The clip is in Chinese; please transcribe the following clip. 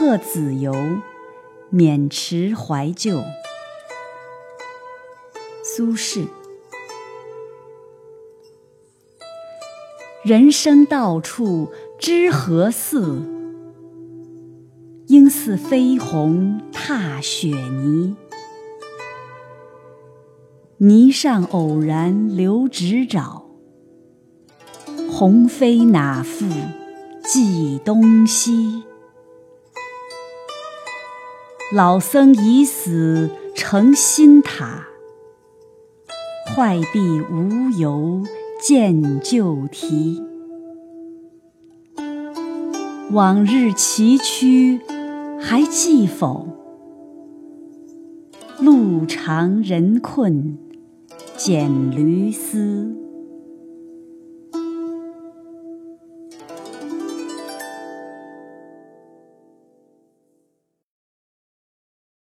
鹤子游，渑池怀旧。苏轼。人生到处知何似？应似飞鸿踏雪泥。泥上偶然留指爪，鸿飞那复计东西。老僧已死成新塔，坏壁无由见旧题。往日崎岖还记否？路长人困。蹇驴嘶。